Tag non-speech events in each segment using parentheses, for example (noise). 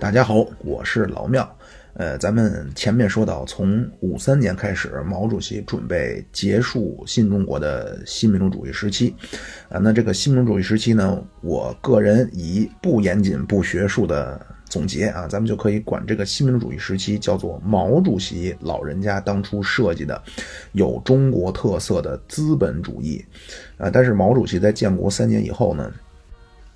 大家好，我是老庙。呃，咱们前面说到，从五三年开始，毛主席准备结束新中国的新民主主义时期。啊，那这个新民主主义时期呢，我个人以不严谨、不学术的总结啊，咱们就可以管这个新民主主义时期叫做毛主席老人家当初设计的有中国特色的资本主义。啊，但是毛主席在建国三年以后呢？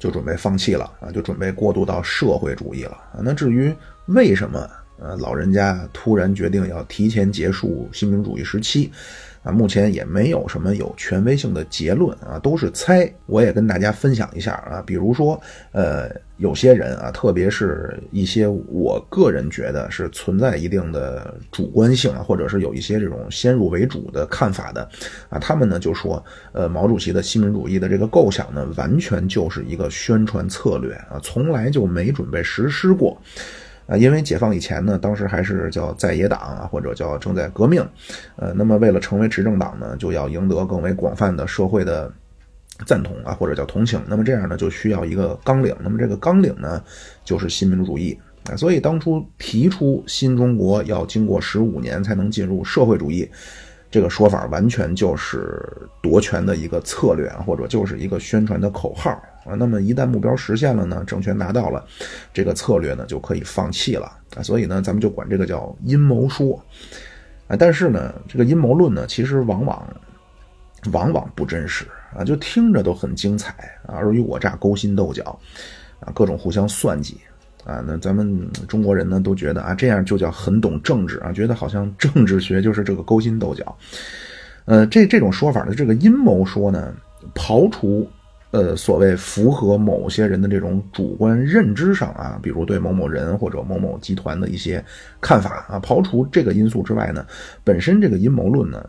就准备放弃了啊，就准备过渡到社会主义了啊。那至于为什么呃老人家突然决定要提前结束新民主主义时期？啊，目前也没有什么有权威性的结论啊，都是猜。我也跟大家分享一下啊，比如说，呃，有些人啊，特别是一些我个人觉得是存在一定的主观性啊，或者是有一些这种先入为主的看法的啊，他们呢就说，呃，毛主席的新民主义的这个构想呢，完全就是一个宣传策略啊，从来就没准备实施过。啊，因为解放以前呢，当时还是叫在野党啊，或者叫正在革命，呃，那么为了成为执政党呢，就要赢得更为广泛的社会的赞同啊，或者叫同情。那么这样呢，就需要一个纲领。那么这个纲领呢，就是新民主主义啊。所以当初提出新中国要经过十五年才能进入社会主义。这个说法完全就是夺权的一个策略，或者就是一个宣传的口号啊。那么一旦目标实现了呢，政权拿到了，这个策略呢就可以放弃了啊。所以呢，咱们就管这个叫阴谋说啊。但是呢，这个阴谋论呢，其实往往往往不真实啊，就听着都很精彩啊，尔虞我诈、勾心斗角啊，各种互相算计。啊，那咱们中国人呢都觉得啊，这样就叫很懂政治啊，觉得好像政治学就是这个勾心斗角。呃，这这种说法的这个阴谋说呢，刨除呃所谓符合某些人的这种主观认知上啊，比如对某某人或者某某集团的一些看法啊，刨除这个因素之外呢，本身这个阴谋论呢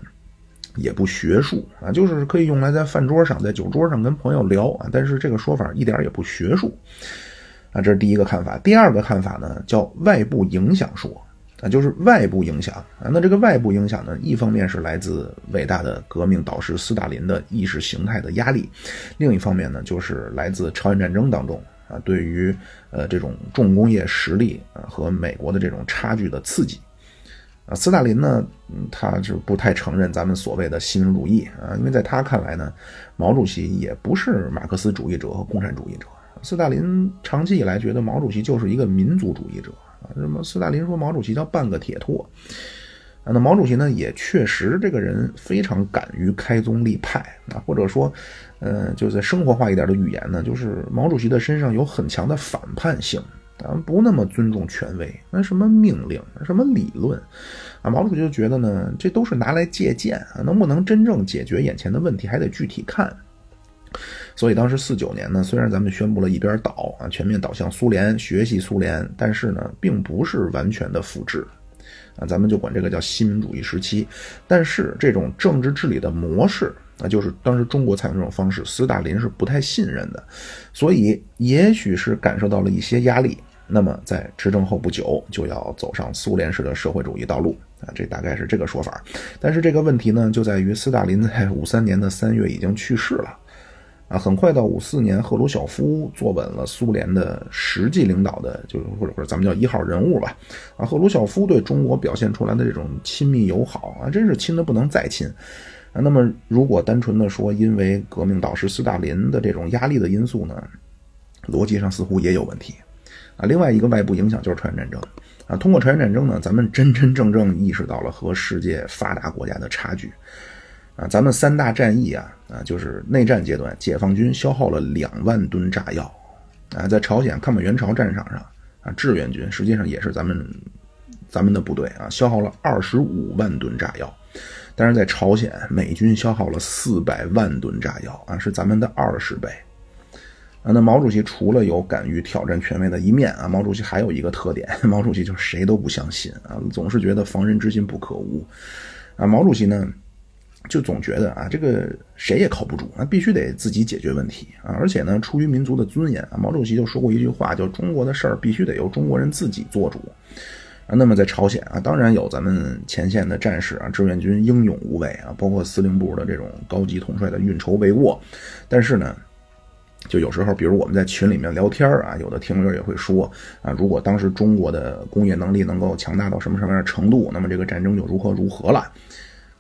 也不学术啊，就是可以用来在饭桌上、在酒桌上跟朋友聊啊，但是这个说法一点也不学术。啊，这是第一个看法。第二个看法呢，叫外部影响说，啊，就是外部影响啊。那这个外部影响呢，一方面是来自伟大的革命导师斯大林的意识形态的压力，另一方面呢，就是来自朝鲜战争当中啊，对于呃这种重工业实力啊和美国的这种差距的刺激。啊，斯大林呢，他是不太承认咱们所谓的新民主义啊，因为在他看来呢，毛主席也不是马克思主义者和共产主义者。斯大林长期以来觉得毛主席就是一个民族主义者，啊什么斯大林说毛主席叫半个铁托啊，那毛主席呢也确实这个人非常敢于开宗立派啊，或者说，呃，就在生活化一点的语言呢，就是毛主席的身上有很强的反叛性啊，不那么尊重权威，那什么命令，什么理论啊，毛主席就觉得呢，这都是拿来借鉴啊，能不能真正解决眼前的问题，还得具体看。所以当时四九年呢，虽然咱们宣布了一边倒啊，全面倒向苏联，学习苏联，但是呢，并不是完全的复制，啊，咱们就管这个叫新民主主义时期。但是这种政治治理的模式啊，就是当时中国采用这种方式，斯大林是不太信任的，所以也许是感受到了一些压力，那么在执政后不久就要走上苏联式的社会主义道路啊，这大概是这个说法。但是这个问题呢，就在于斯大林在五三年的三月已经去世了。啊，很快到五四年，赫鲁晓夫坐稳了苏联的实际领导的，就是或者或者咱们叫一号人物吧。啊，赫鲁晓夫对中国表现出来的这种亲密友好啊，真是亲的不能再亲。啊，那么如果单纯的说因为革命导师斯大林的这种压力的因素呢，逻辑上似乎也有问题。啊，另外一个外部影响就是朝鲜战争。啊，通过朝鲜战争呢，咱们真真正正意识到了和世界发达国家的差距。啊，咱们三大战役啊，啊，就是内战阶段，解放军消耗了两万吨炸药，啊，在朝鲜抗美援朝战场上，啊，志愿军实际上也是咱们咱们的部队啊，消耗了二十五万吨炸药，但是在朝鲜，美军消耗了四百万吨炸药，啊，是咱们的二十倍，啊，那毛主席除了有敢于挑战权威的一面啊，毛主席还有一个特点，(laughs) 毛主席就是谁都不相信啊，总是觉得防人之心不可无，啊，毛主席呢？就总觉得啊，这个谁也靠不住那，必须得自己解决问题啊！而且呢，出于民族的尊严啊，毛主席就说过一句话，叫“中国的事儿必须得由中国人自己做主”。啊，那么在朝鲜啊，当然有咱们前线的战士啊，志愿军英勇无畏啊，包括司令部的这种高级统帅的运筹帷幄。但是呢，就有时候，比如我们在群里面聊天啊，有的听友也会说啊，如果当时中国的工业能力能够强大到什么什么样的程度，那么这个战争就如何如何了。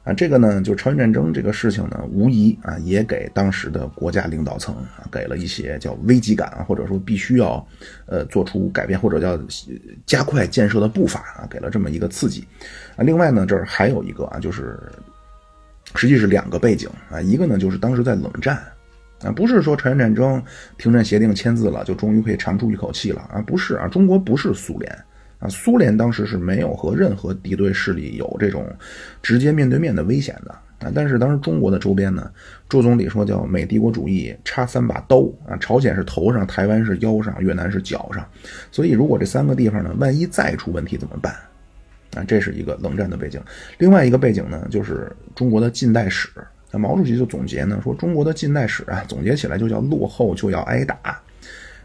啊，这个呢，就朝鲜战争这个事情呢，无疑啊，也给当时的国家领导层啊，给了一些叫危机感，或者说必须要，呃，做出改变或者叫加快建设的步伐啊，给了这么一个刺激。啊，另外呢，这儿还有一个啊，就是实际是两个背景啊，一个呢就是当时在冷战啊，不是说朝鲜战争停战协定签字了就终于可以长出一口气了啊，不是啊，中国不是苏联。啊，苏联当时是没有和任何敌对势力有这种直接面对面的危险的啊。但是当时中国的周边呢，周总理说叫美帝国主义插三把刀啊，朝鲜是头上，台湾是腰上，越南是脚上。所以如果这三个地方呢，万一再出问题怎么办？啊，这是一个冷战的背景。另外一个背景呢，就是中国的近代史。那毛主席就总结呢，说中国的近代史啊，总结起来就叫落后就要挨打。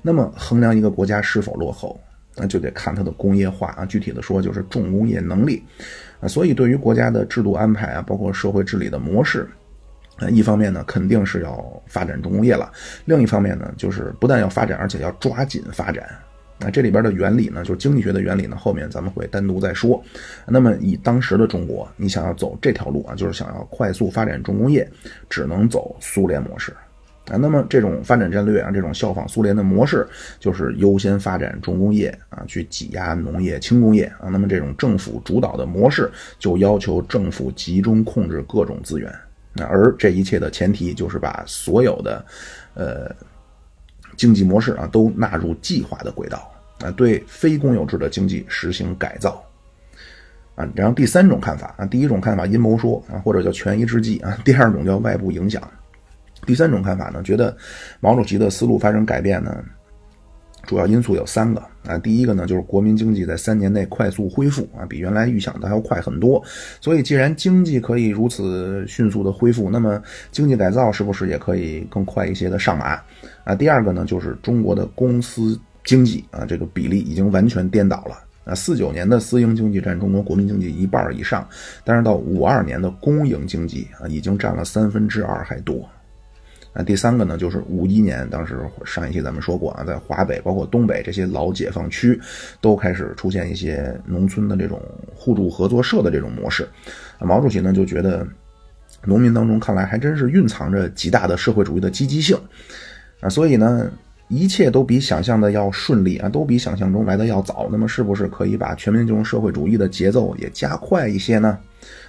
那么衡量一个国家是否落后？那就得看它的工业化啊，具体的说就是重工业能力，啊，所以对于国家的制度安排啊，包括社会治理的模式，啊，一方面呢肯定是要发展重工业了，另一方面呢就是不但要发展，而且要抓紧发展。那这里边的原理呢，就是经济学的原理呢，后面咱们会单独再说。那么以当时的中国，你想要走这条路啊，就是想要快速发展重工业，只能走苏联模式。啊，那么这种发展战略啊，这种效仿苏联的模式，就是优先发展重工业啊，去挤压农业、轻工业啊。那么这种政府主导的模式，就要求政府集中控制各种资源。那而这一切的前提，就是把所有的，呃，经济模式啊，都纳入计划的轨道啊，对非公有制的经济实行改造。啊，然后第三种看法啊，第一种看法阴谋说啊，或者叫权宜之计啊，第二种叫外部影响。第三种看法呢，觉得毛主席的思路发生改变呢，主要因素有三个啊。第一个呢，就是国民经济在三年内快速恢复啊，比原来预想的还要快很多。所以，既然经济可以如此迅速的恢复，那么经济改造是不是也可以更快一些的上马啊？第二个呢，就是中国的公司经济啊，这个比例已经完全颠倒了啊。四九年的私营经济占中国国民经济一半以上，但是到五二年的公营经济啊，已经占了三分之二还多。那第三个呢，就是五一年，当时上一期咱们说过啊，在华北包括东北这些老解放区，都开始出现一些农村的这种互助合作社的这种模式。毛主席呢就觉得，农民当中看来还真是蕴藏着极大的社会主义的积极性啊，所以呢，一切都比想象的要顺利啊，都比想象中来的要早。那么是不是可以把全民进入社会主义的节奏也加快一些呢？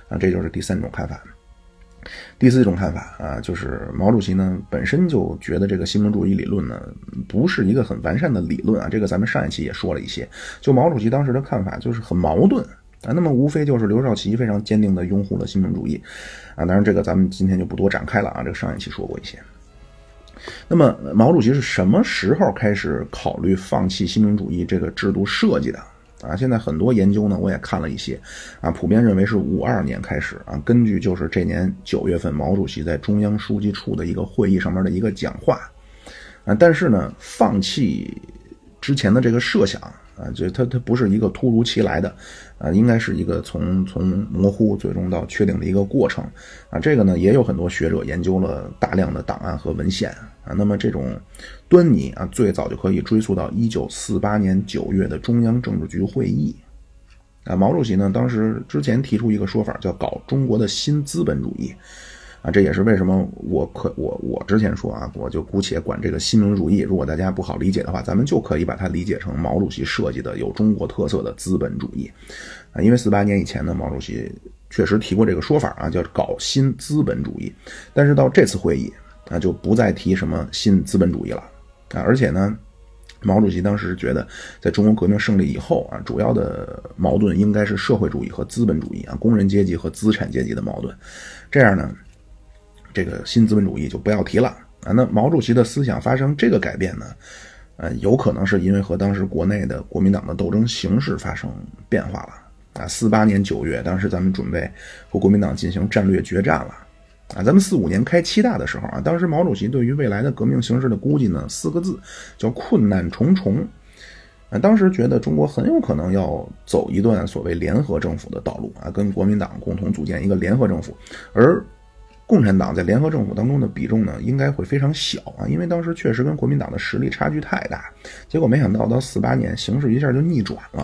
啊，这就是第三种看法。第四种看法啊，就是毛主席呢本身就觉得这个新民主主义理论呢不是一个很完善的理论啊，这个咱们上一期也说了一些。就毛主席当时的看法就是很矛盾啊，那么无非就是刘少奇非常坚定的拥护了新民主义啊，当然这个咱们今天就不多展开了啊，这个上一期说过一些。那么毛主席是什么时候开始考虑放弃新民主义这个制度设计的？啊，现在很多研究呢，我也看了一些，啊，普遍认为是五二年开始啊，根据就是这年九月份毛主席在中央书记处的一个会议上面的一个讲话，啊，但是呢，放弃之前的这个设想。啊，就它它不是一个突如其来的，啊，应该是一个从从模糊最终到确定的一个过程，啊，这个呢也有很多学者研究了大量的档案和文献，啊，那么这种端倪啊，最早就可以追溯到一九四八年九月的中央政治局会议，啊，毛主席呢当时之前提出一个说法，叫搞中国的新资本主义。啊，这也是为什么我可我我之前说啊，我就姑且管这个新民主义。如果大家不好理解的话，咱们就可以把它理解成毛主席设计的有中国特色的资本主义。啊，因为四八年以前呢，毛主席确实提过这个说法啊，叫搞新资本主义。但是到这次会议啊，就不再提什么新资本主义了啊。而且呢，毛主席当时觉得，在中国革命胜利以后啊，主要的矛盾应该是社会主义和资本主义啊，工人阶级和资产阶级的矛盾。这样呢。这个新资本主义就不要提了啊！那毛主席的思想发生这个改变呢？呃，有可能是因为和当时国内的国民党的斗争形势发生变化了啊。四八年九月，当时咱们准备和国民党进行战略决战了啊。咱们四五年开七大的时候啊，当时毛主席对于未来的革命形势的估计呢，四个字叫困难重重啊。当时觉得中国很有可能要走一段所谓联合政府的道路啊，跟国民党共同组建一个联合政府，而共产党在联合政府当中的比重呢，应该会非常小啊，因为当时确实跟国民党的实力差距太大。结果没想到到四八年，形势一下就逆转了。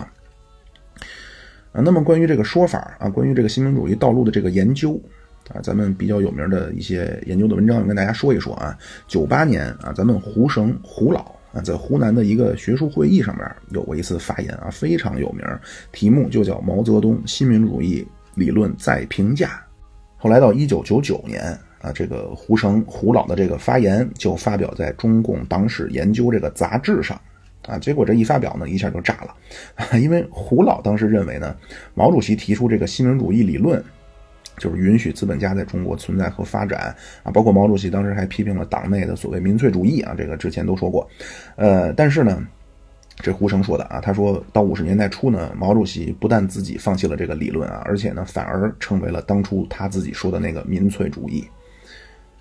啊，那么关于这个说法啊，关于这个新民主义道路的这个研究啊，咱们比较有名的一些研究的文章，我跟大家说一说啊。九八年啊，咱们胡绳胡老啊，在湖南的一个学术会议上面有过一次发言啊，非常有名，题目就叫《毛泽东新民主义理论再评价》。后来到一九九九年啊，这个胡绳胡老的这个发言就发表在《中共党史研究》这个杂志上。啊，结果这一发表呢，一下就炸了，因为胡老当时认为呢，毛主席提出这个新民主义理论，就是允许资本家在中国存在和发展啊，包括毛主席当时还批评了党内的所谓民粹主义啊，这个之前都说过，呃，但是呢，这胡绳说的啊，他说到五十年代初呢，毛主席不但自己放弃了这个理论啊，而且呢，反而成为了当初他自己说的那个民粹主义。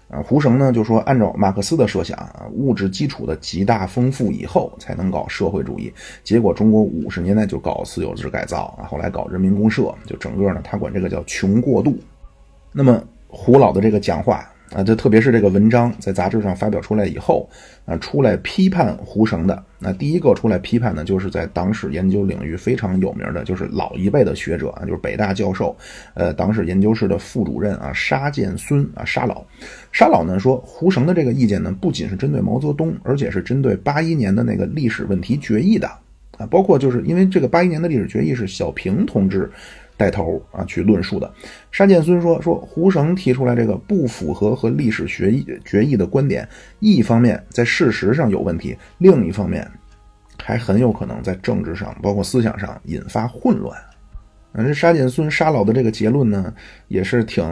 啊，胡绳呢就说，按照马克思的设想啊，物质基础的极大丰富以后才能搞社会主义。结果中国五十年代就搞私有制改造啊，后来搞人民公社，就整个呢，他管这个叫穷过度。那么胡老的这个讲话。啊，这特别是这个文章在杂志上发表出来以后，啊，出来批判胡绳的，那第一个出来批判的，就是在党史研究领域非常有名的，就是老一辈的学者啊，就是北大教授，呃，党史研究室的副主任啊，沙建孙啊，沙老，沙老呢说，胡绳的这个意见呢，不仅是针对毛泽东，而且是针对八一年的那个历史问题决议的，啊，包括就是因为这个八一年的历史决议是小平同志。带头啊，去论述的。沙建孙说：“说胡绳提出来这个不符合和历史学议决议的观点，一方面在事实上有问题，另一方面还很有可能在政治上，包括思想上引发混乱。”这沙建孙沙老的这个结论呢，也是挺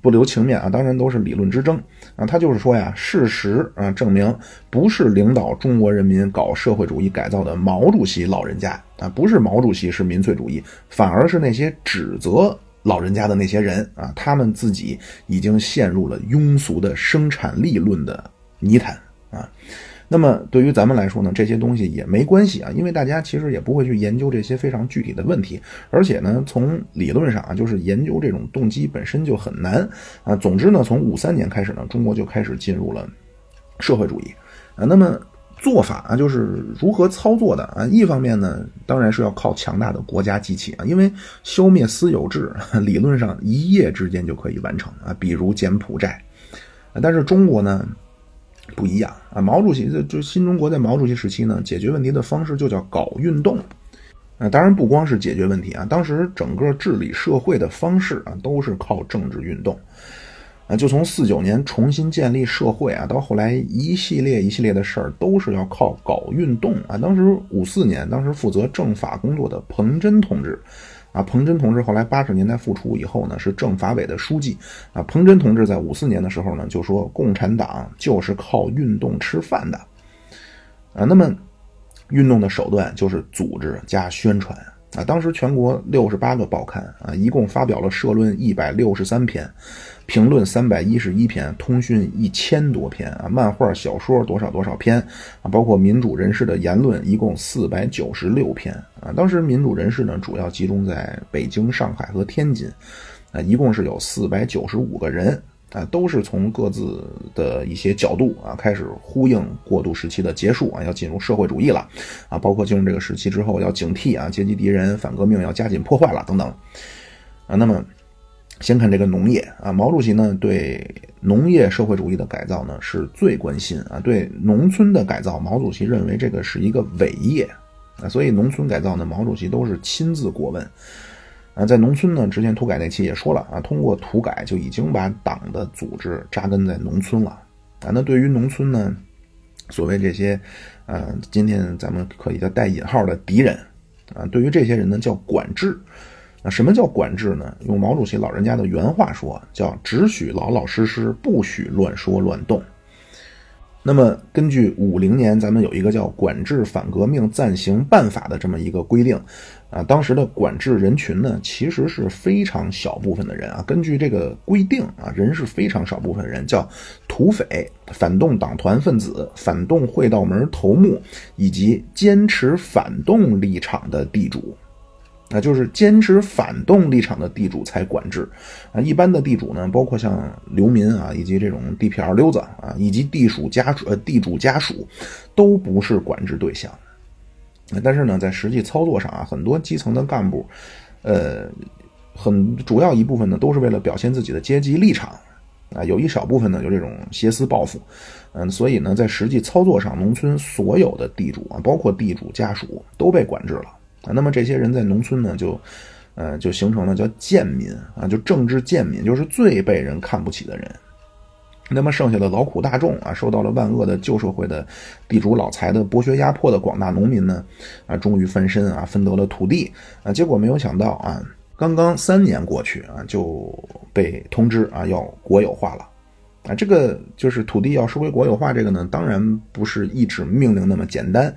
不留情面啊。当然都是理论之争啊。他就是说呀，事实啊证明，不是领导中国人民搞社会主义改造的毛主席老人家啊，不是毛主席是民粹主义，反而是那些指责老人家的那些人啊，他们自己已经陷入了庸俗的生产力论的泥潭啊。那么对于咱们来说呢，这些东西也没关系啊，因为大家其实也不会去研究这些非常具体的问题，而且呢，从理论上啊，就是研究这种动机本身就很难啊。总之呢，从五三年开始呢，中国就开始进入了社会主义啊。那么做法啊，就是如何操作的啊？一方面呢，当然是要靠强大的国家机器啊，因为消灭私有制 (laughs) 理论上一夜之间就可以完成啊，比如柬埔寨，但是中国呢？不一样啊！毛主席这就新中国在毛主席时期呢，解决问题的方式就叫搞运动，啊，当然不光是解决问题啊，当时整个治理社会的方式啊，都是靠政治运动，啊，就从四九年重新建立社会啊，到后来一系列一系列的事儿，都是要靠搞运动啊。当时五四年，当时负责政法工作的彭真同志。啊，彭真同志后来八十年代复出以后呢，是政法委的书记。啊，彭真同志在五四年的时候呢，就说共产党就是靠运动吃饭的。啊，那么运动的手段就是组织加宣传。啊，当时全国六十八个报刊啊，一共发表了社论一百六十三篇，评论三百一十一篇，通讯一千多篇啊，漫画小说多少多少篇啊，包括民主人士的言论一共四百九十六篇啊。当时民主人士呢，主要集中在北京、上海和天津，啊，一共是有四百九十五个人。啊，都是从各自的一些角度啊，开始呼应过渡时期的结束啊，要进入社会主义了啊，包括进入这个时期之后要警惕啊，阶级敌人反革命要加紧破坏了等等啊。那么，先看这个农业啊，毛主席呢对农业社会主义的改造呢是最关心啊，对农村的改造，毛主席认为这个是一个伟业啊，所以农村改造呢，毛主席都是亲自过问。啊，在农村呢，之前土改那期也说了啊，通过土改就已经把党的组织扎根在农村了啊。那对于农村呢，所谓这些，呃，今天咱们可以叫带引号的敌人啊，对于这些人呢叫管制。啊，什么叫管制呢？用毛主席老人家的原话说，叫只许老老实实，不许乱说乱动。那么，根据五零年，咱们有一个叫《管制反革命暂行办法》的这么一个规定，啊，当时的管制人群呢，其实是非常小部分的人啊。根据这个规定啊，人是非常少部分人，叫土匪、反动党团分子、反动会道门头目以及坚持反动立场的地主。啊，就是坚持反动立场的地主才管制，啊，一般的地主呢，包括像流民啊，以及这种地痞二流子啊，以及地属家属呃地主家属，都不是管制对象。但是呢，在实际操作上啊，很多基层的干部，呃，很主要一部分呢，都是为了表现自己的阶级立场，啊，有一少部分呢，有这种挟私报复，嗯，所以呢，在实际操作上，农村所有的地主啊，包括地主家属都被管制了。啊，那么这些人在农村呢，就，呃，就形成了叫贱民啊，就政治贱民，就是最被人看不起的人。那么剩下的劳苦大众啊，受到了万恶的旧社会的地主老财的剥削压迫的广大农民呢，啊，终于翻身啊，分得了土地啊，结果没有想到啊，刚刚三年过去啊，就被通知啊要国有化了，啊，这个就是土地要收归国有化，这个呢，当然不是一纸命令那么简单。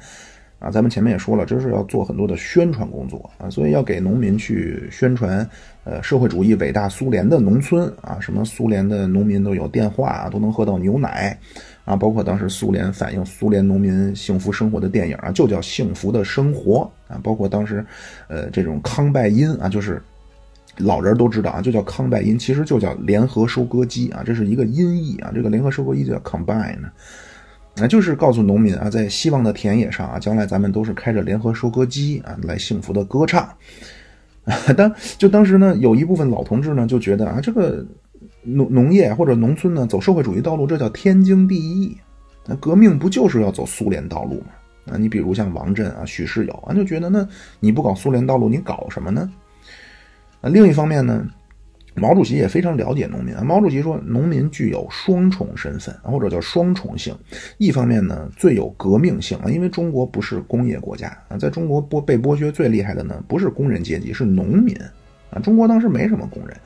啊，咱们前面也说了，这是要做很多的宣传工作啊，所以要给农民去宣传，呃，社会主义伟大苏联的农村啊，什么苏联的农民都有电话啊，都能喝到牛奶啊，包括当时苏联反映苏联农民幸福生活的电影啊，就叫《幸福的生活》啊，包括当时，呃，这种康拜因啊，就是老人都知道啊，就叫康拜因，其实就叫联合收割机啊，这是一个音译啊，这个联合收割机就叫 combine。那就是告诉农民啊，在希望的田野上啊，将来咱们都是开着联合收割机啊，来幸福的歌唱。(laughs) 当就当时呢，有一部分老同志呢就觉得啊，这个农农业或者农村呢走社会主义道路，这叫天经地义。那革命不就是要走苏联道路吗？啊，你比如像王震啊、许世友啊，就觉得那你不搞苏联道路，你搞什么呢？啊，另一方面呢。毛主席也非常了解农民啊。毛主席说，农民具有双重身份，或者叫双重性。一方面呢，最有革命性啊，因为中国不是工业国家啊，在中国剥被剥削最厉害的呢，不是工人阶级，是农民啊。中国当时没什么工人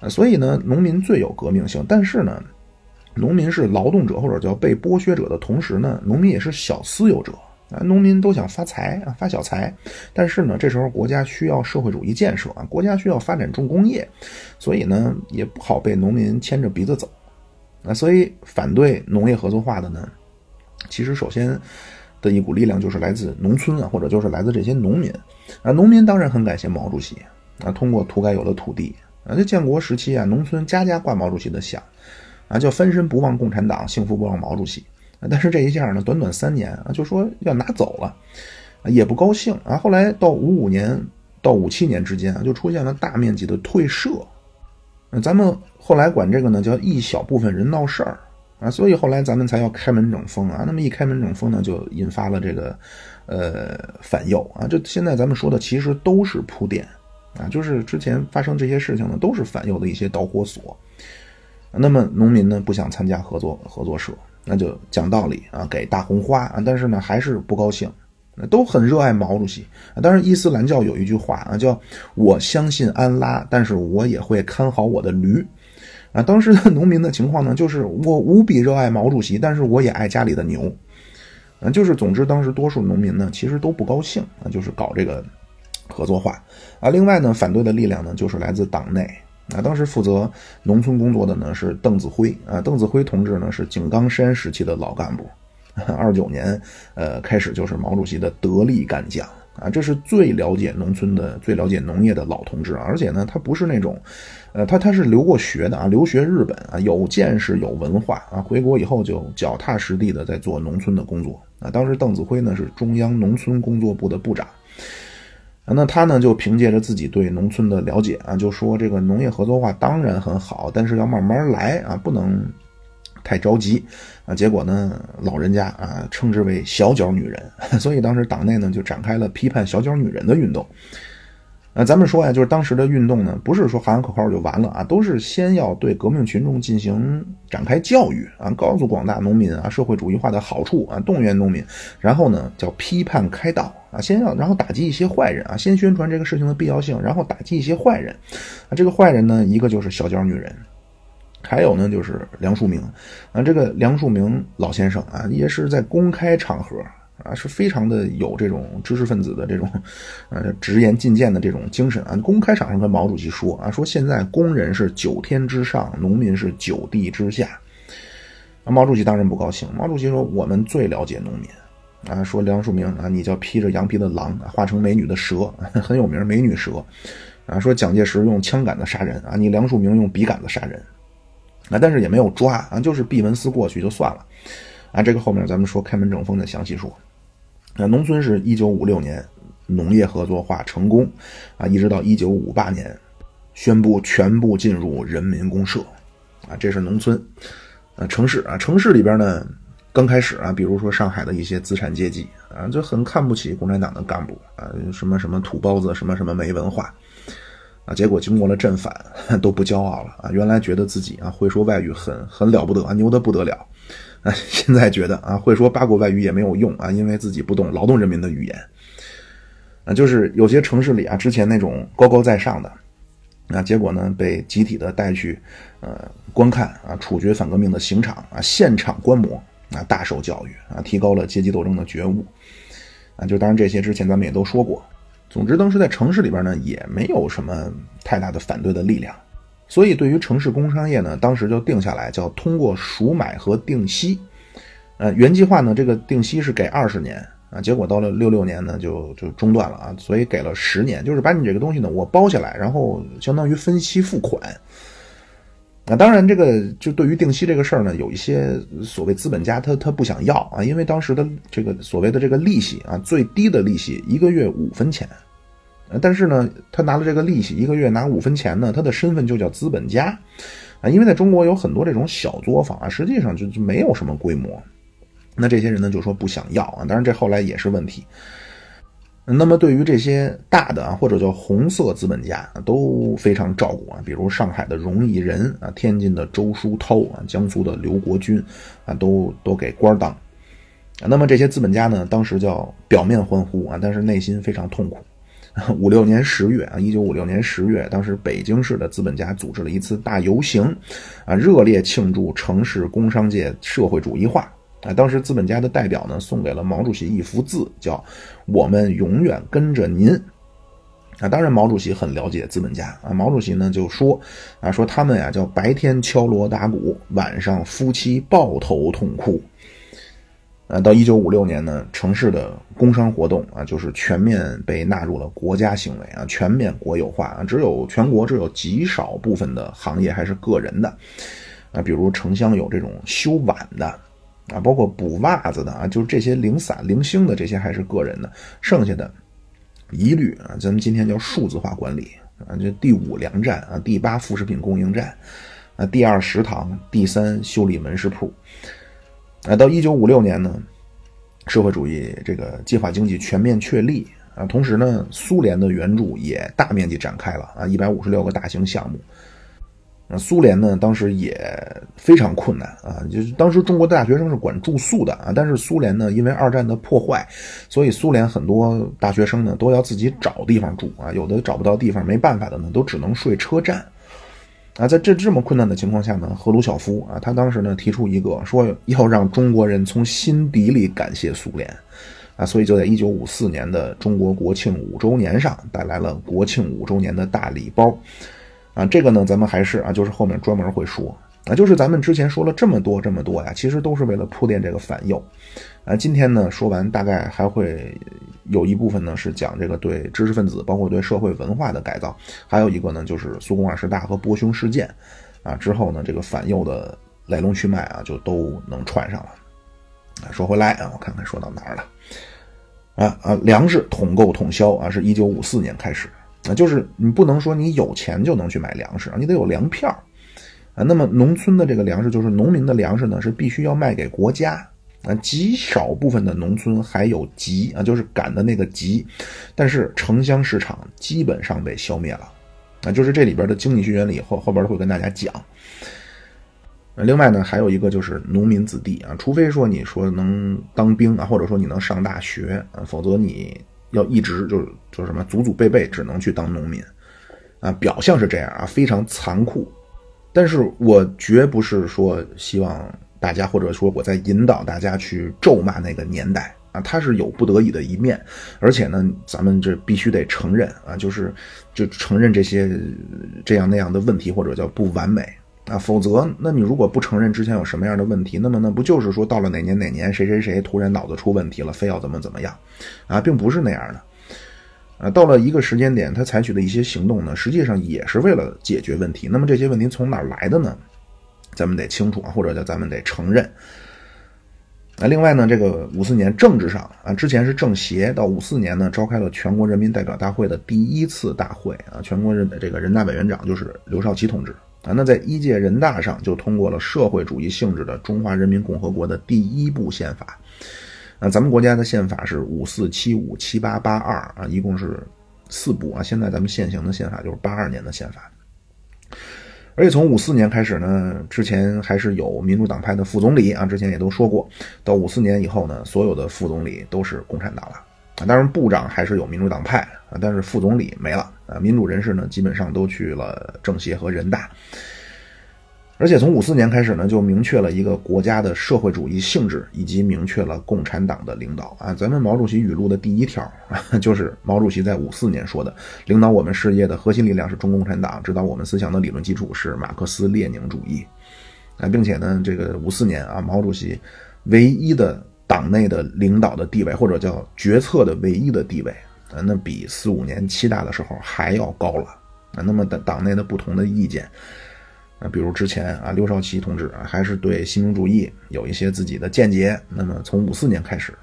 啊，所以呢，农民最有革命性。但是呢，农民是劳动者或者叫被剥削者的同时呢，农民也是小私有者。啊，农民都想发财啊，发小财，但是呢，这时候国家需要社会主义建设啊，国家需要发展重工业，所以呢，也不好被农民牵着鼻子走。啊，所以反对农业合作化的呢，其实首先的一股力量就是来自农村啊，或者就是来自这些农民。啊，农民当然很感谢毛主席啊，通过土改有了土地啊，在建国时期啊，农村家家挂毛主席的像，啊，叫翻身不忘共产党，幸福不忘毛主席。但是这一下呢，短短三年啊，就说要拿走了，也不高兴啊。后来到五五年到五七年之间啊，就出现了大面积的退社。那咱们后来管这个呢叫一小部分人闹事儿啊，所以后来咱们才要开门整风啊。那么一开门整风呢，就引发了这个呃反右啊。就现在咱们说的其实都是铺垫啊，就是之前发生这些事情呢，都是反右的一些导火索。那么农民呢不想参加合作合作社。那就讲道理啊，给大红花啊，但是呢还是不高兴，都很热爱毛主席啊。当然，伊斯兰教有一句话啊，叫“我相信安拉，但是我也会看好我的驴”。啊，当时的农民的情况呢，就是我无比热爱毛主席，但是我也爱家里的牛。啊，就是总之，当时多数农民呢，其实都不高兴啊，就是搞这个合作化啊。另外呢，反对的力量呢，就是来自党内。啊，当时负责农村工作的呢是邓子恢啊，邓子恢同志呢是井冈山时期的老干部，二九年呃开始就是毛主席的得力干将。啊，这是最了解农村的、最了解农业的老同志，而且呢他不是那种，呃他他是留过学的啊，留学日本啊，有见识有文化啊，回国以后就脚踏实地的在做农村的工作。啊，当时邓子恢呢是中央农村工作部的部长。那他呢，就凭借着自己对农村的了解啊，就说这个农业合作化当然很好，但是要慢慢来啊，不能太着急啊。结果呢，老人家啊称之为“小脚女人”，(laughs) 所以当时党内呢就展开了批判小脚女人的运动。啊，咱们说呀，就是当时的运动呢，不是说喊喊口号就完了啊，都是先要对革命群众进行展开教育啊，告诉广大农民啊社会主义化的好处啊，动员农民，然后呢叫批判开道啊，先要然后打击一些坏人啊，先宣传这个事情的必要性，然后打击一些坏人啊，这个坏人呢，一个就是小脚女人，还有呢就是梁漱溟啊，这个梁漱溟老先生啊，也是在公开场合。啊，是非常的有这种知识分子的这种，呃，直言进谏的这种精神啊。公开场上跟毛主席说啊，说现在工人是九天之上，农民是九地之下。啊，毛主席当然不高兴。毛主席说，我们最了解农民，啊，说梁漱溟啊，你叫披着羊皮的狼，化成美女的蛇，(laughs) 很有名，美女蛇。啊，说蒋介石用枪杆子杀人啊，你梁漱溟用笔杆子杀人，啊，但是也没有抓啊，就是闭门思过去就算了。啊，这个后面咱们说开门整风的详细说。那农村是一九五六年农业合作化成功，啊，一直到一九五八年宣布全部进入人民公社，啊，这是农村。啊，城市啊，城市里边呢，刚开始啊，比如说上海的一些资产阶级啊，就很看不起共产党的干部啊，什么什么土包子，什么什么没文化。啊，结果经过了镇反，(laughs) 都不骄傲了啊！原来觉得自己啊会说外语很很了不得，牛得不得了啊！(laughs) 现在觉得啊会说八国外语也没有用啊，因为自己不懂劳动人民的语言啊。就是有些城市里啊，之前那种高高在上的，啊，结果呢被集体的带去呃观看啊处决反革命的刑场啊，现场观摩啊，大受教育啊，提高了阶级斗争的觉悟啊。就当然这些之前咱们也都说过。总之，当时在城市里边呢，也没有什么太大的反对的力量，所以对于城市工商业呢，当时就定下来叫通过赎买和定息。呃，原计划呢，这个定息是给二十年啊，结果到了六六年呢，就就中断了啊，所以给了十年，就是把你这个东西呢，我包下来，然后相当于分期付款。啊，当然，这个就对于定息这个事儿呢，有一些所谓资本家他他不想要啊，因为当时的这个所谓的这个利息啊，最低的利息一个月五分钱，但是呢，他拿了这个利息一个月拿五分钱呢，他的身份就叫资本家啊，因为在中国有很多这种小作坊啊，实际上就就没有什么规模，那这些人呢就说不想要啊，当然这后来也是问题。那么对于这些大的啊，或者叫红色资本家都非常照顾啊，比如上海的荣毅仁啊，天津的周书涛啊，江苏的刘国军啊，都都给官当。那么这些资本家呢，当时叫表面欢呼啊，但是内心非常痛苦。(laughs) 五六年十月啊，一九五六年十月，当时北京市的资本家组织了一次大游行啊，热烈庆祝城市工商界社会主义化。啊，当时资本家的代表呢，送给了毛主席一幅字，叫“我们永远跟着您”。啊，当然毛主席很了解资本家啊，毛主席呢就说，啊，说他们呀叫白天敲锣打鼓，晚上夫妻抱头痛哭。啊，到一九五六年呢，城市的工商活动啊，就是全面被纳入了国家行为啊，全面国有化啊，只有全国只有极少部分的行业还是个人的，啊，比如城乡有这种修碗的。啊，包括补袜子的啊，就是这些零散零星的这些还是个人的，剩下的，一律啊，咱们今天叫数字化管理啊，就第五粮站啊，第八副食品供应站啊，第二食堂，第三修理门市铺。啊，到一九五六年呢，社会主义这个计划经济全面确立啊，同时呢，苏联的援助也大面积展开了啊，一百五十六个大型项目。那苏联呢，当时也非常困难啊，就是当时中国的大学生是管住宿的啊，但是苏联呢，因为二战的破坏，所以苏联很多大学生呢都要自己找地方住啊，有的找不到地方，没办法的呢，都只能睡车站啊。在这这么困难的情况下呢，赫鲁晓夫啊，他当时呢提出一个说要让中国人从心底里感谢苏联啊，所以就在一九五四年的中国国庆五周年上带来了国庆五周年的大礼包。啊，这个呢，咱们还是啊，就是后面专门会说啊，就是咱们之前说了这么多这么多呀，其实都是为了铺垫这个反右，啊，今天呢说完，大概还会有一部分呢是讲这个对知识分子，包括对社会文化的改造，还有一个呢就是苏共二十大和波匈事件，啊，之后呢这个反右的来龙去脉啊就都能串上了。啊，说回来啊，我看看说到哪儿了，啊啊，粮食统购统销啊，是一九五四年开始。啊，就是你不能说你有钱就能去买粮食啊，你得有粮票啊。那么农村的这个粮食，就是农民的粮食呢，是必须要卖给国家啊。极少部分的农村还有集啊，就是赶的那个集，但是城乡市场基本上被消灭了啊。就是这里边的经济学原理后后边会跟大家讲。另外呢，还有一个就是农民子弟啊，除非说你说能当兵啊，或者说你能上大学啊，否则你。要一直就是就什么祖祖辈辈只能去当农民，啊，表象是这样啊，非常残酷。但是我绝不是说希望大家或者说我在引导大家去咒骂那个年代啊，他是有不得已的一面，而且呢，咱们这必须得承认啊，就是就承认这些这样那样的问题或者叫不完美啊，否则，那你如果不承认之前有什么样的问题，那么那不就是说到了哪年哪年谁谁谁突然脑子出问题了，非要怎么怎么样，啊，并不是那样的。啊，到了一个时间点，他采取的一些行动呢，实际上也是为了解决问题。那么这些问题从哪儿来的呢？咱们得清楚啊，或者叫咱们得承认。那，另外呢，这个五四年政治上啊，之前是政协，到五四年呢，召开了全国人民代表大会的第一次大会啊，全国人这个人大委员长就是刘少奇同志啊。那在一届人大上就通过了社会主义性质的中华人民共和国的第一部宪法。啊，咱们国家的宪法是五四七五七八八二啊，一共是四部啊。现在咱们现行的宪法就是八二年的宪法。而且从五四年开始呢，之前还是有民主党派的副总理啊，之前也都说过，到五四年以后呢，所有的副总理都是共产党了。当然，部长还是有民主党派啊，但是副总理没了啊。民主人士呢，基本上都去了政协和人大。而且从五四年开始呢，就明确了一个国家的社会主义性质，以及明确了共产党的领导啊。咱们毛主席语录的第一条啊 (laughs) 就是毛主席在五四年说的：“领导我们事业的核心力量是中共产党，指导我们思想的理论基础是马克思列宁主义。”啊，并且呢，这个五四年啊，毛主席唯一的党内的领导的地位，或者叫决策的唯一的地位啊，那比四五年七大的时候还要高了啊。那么党党内的不同的意见。啊，比如之前啊，刘少奇同志啊，还是对新民主义有一些自己的见解。那么从五四年开始，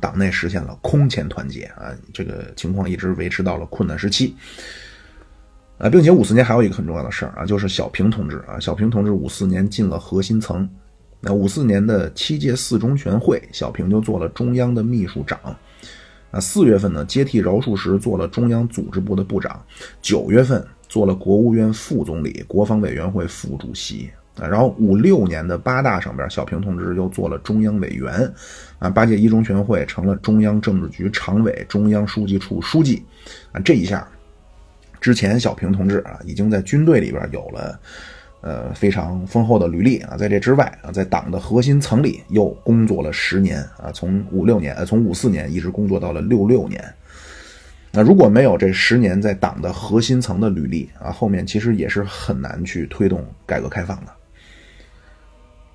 党内实现了空前团结啊，这个情况一直维持到了困难时期。啊，并且五四年还有一个很重要的事儿啊，就是小平同志啊，小平同志五四年进了核心层。那五四年的七届四中全会，小平就做了中央的秘书长。啊，四月份呢，接替饶漱石做了中央组织部的部长。九月份。做了国务院副总理、国防委员会副主席啊，然后五六年的八大上边，小平同志又做了中央委员，啊，八届一中全会成了中央政治局常委、中央书记处书记，啊，这一下，之前小平同志啊已经在军队里边有了，呃，非常丰厚的履历啊，在这之外啊，在党的核心层里又工作了十年啊，从五六年呃，从五四年一直工作到了六六年。那如果没有这十年在党的核心层的履历啊，后面其实也是很难去推动改革开放的。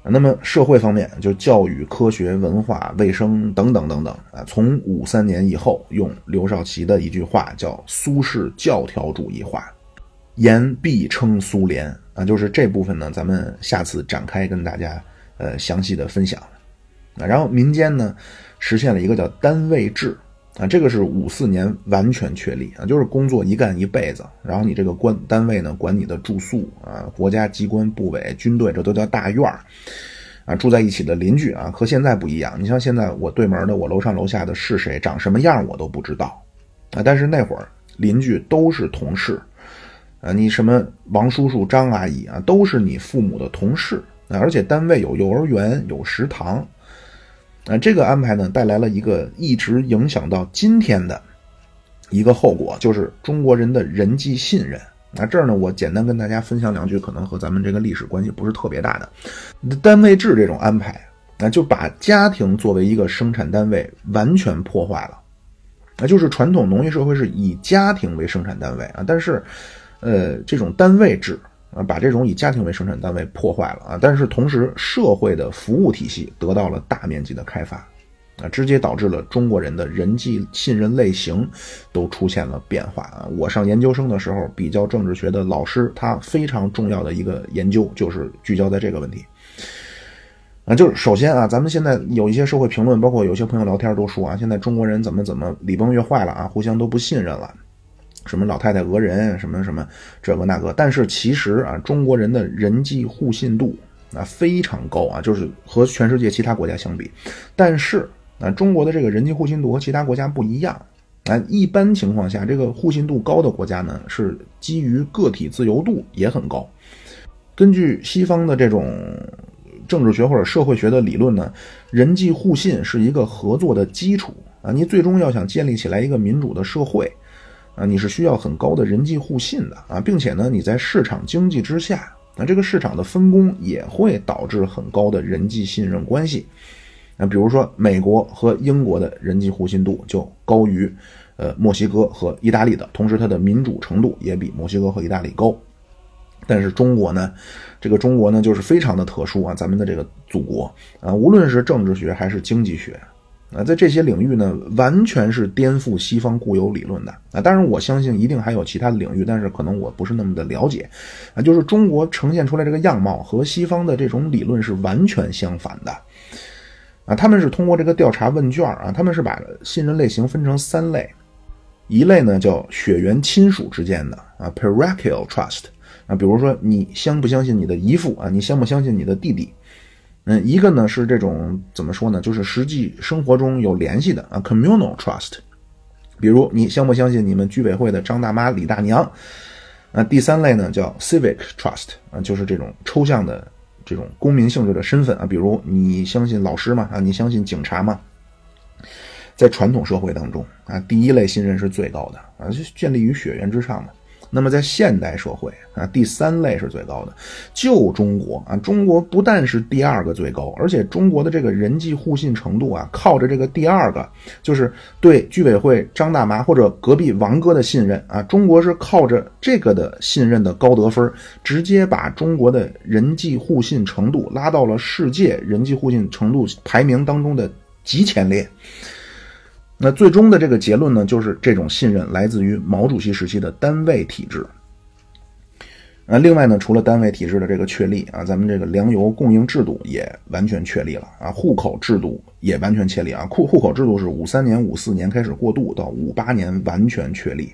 那么社会方面，就教育、科学、文化、卫生等等等等啊，从五三年以后，用刘少奇的一句话叫“苏式教条主义化”，言必称苏联啊，就是这部分呢，咱们下次展开跟大家呃详细的分享。啊，然后民间呢，实现了一个叫单位制。啊，这个是五四年完全确立啊，就是工作一干一辈子，然后你这个官单位呢管你的住宿啊，国家机关部委、军队这都叫大院儿啊，住在一起的邻居啊，和现在不一样。你像现在我对门的，我楼上楼下的是谁，长什么样我都不知道啊，但是那会儿邻居都是同事啊，你什么王叔叔、张阿姨啊，都是你父母的同事啊，而且单位有幼儿园、有食堂。啊，这个安排呢，带来了一个一直影响到今天的一个后果，就是中国人的人际信任。那这儿呢，我简单跟大家分享两句，可能和咱们这个历史关系不是特别大的单位制这种安排，那就把家庭作为一个生产单位完全破坏了。那就是传统农业社会是以家庭为生产单位啊，但是，呃，这种单位制。啊，把这种以家庭为生产单位破坏了啊！但是同时，社会的服务体系得到了大面积的开发，啊，直接导致了中国人的人际信任类型都出现了变化啊！我上研究生的时候，比较政治学的老师，他非常重要的一个研究就是聚焦在这个问题啊，就是首先啊，咱们现在有一些社会评论，包括有些朋友聊天都说啊，现在中国人怎么怎么礼崩乐坏了啊，互相都不信任了。什么老太太讹人，什么什么这个那个，但是其实啊，中国人的人际互信度啊非常高啊，就是和全世界其他国家相比，但是啊，中国的这个人际互信度和其他国家不一样啊。一般情况下，这个互信度高的国家呢，是基于个体自由度也很高。根据西方的这种政治学或者社会学的理论呢，人际互信是一个合作的基础啊。你最终要想建立起来一个民主的社会。啊，你是需要很高的人际互信的啊，并且呢，你在市场经济之下，那这个市场的分工也会导致很高的人际信任关系。啊，比如说美国和英国的人际互信度就高于，呃，墨西哥和意大利的，同时它的民主程度也比墨西哥和意大利高。但是中国呢，这个中国呢就是非常的特殊啊，咱们的这个祖国啊，无论是政治学还是经济学啊，在这些领域呢，完全是颠覆西方固有理论的啊。当然，我相信一定还有其他领域，但是可能我不是那么的了解啊。就是中国呈现出来这个样貌和西方的这种理论是完全相反的啊。他们是通过这个调查问卷啊，他们是把信任类型分成三类，一类呢叫血缘亲属之间的啊，parochial trust。啊，比如说你相不相信你的姨父啊？你相不相信你的弟弟？嗯，一个呢是这种怎么说呢？就是实际生活中有联系的啊，communal trust。比如你相不相信你们居委会的张大妈、李大娘？啊，第三类呢叫 civic trust 啊，就是这种抽象的这种公民性质的身份啊，比如你相信老师吗？啊，你相信警察吗？在传统社会当中啊，第一类信任是最高的啊，就建立于血缘之上的。那么在现代社会啊，第三类是最高的。就中国啊，中国不但是第二个最高，而且中国的这个人际互信程度啊，靠着这个第二个，就是对居委会张大妈或者隔壁王哥的信任啊，中国是靠着这个的信任的高得分，直接把中国的人际互信程度拉到了世界人际互信程度排名当中的极前列。那最终的这个结论呢，就是这种信任来自于毛主席时期的单位体制。那，另外呢，除了单位体制的这个确立啊，咱们这个粮油供应制度也完全确立了啊，户口制度也完全确立啊。户户口制度是五三年、五四年开始过渡，到五八年完全确立。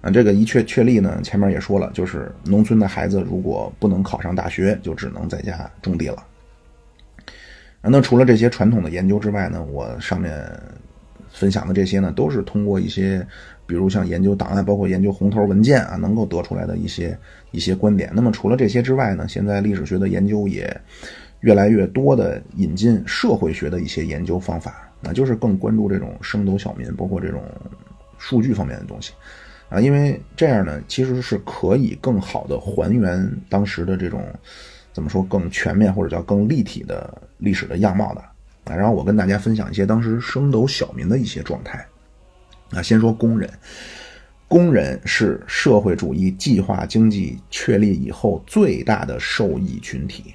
啊，这个一确确立呢，前面也说了，就是农村的孩子如果不能考上大学，就只能在家种地了。那除了这些传统的研究之外呢，我上面。分享的这些呢，都是通过一些，比如像研究档案，包括研究红头文件啊，能够得出来的一些一些观点。那么除了这些之外呢，现在历史学的研究也越来越多的引进社会学的一些研究方法，那就是更关注这种升斗小民，包括这种数据方面的东西啊，因为这样呢，其实是可以更好的还原当时的这种怎么说更全面或者叫更立体的历史的样貌的。然后我跟大家分享一些当时升斗小民的一些状态。啊，先说工人，工人是社会主义计划经济确立以后最大的受益群体。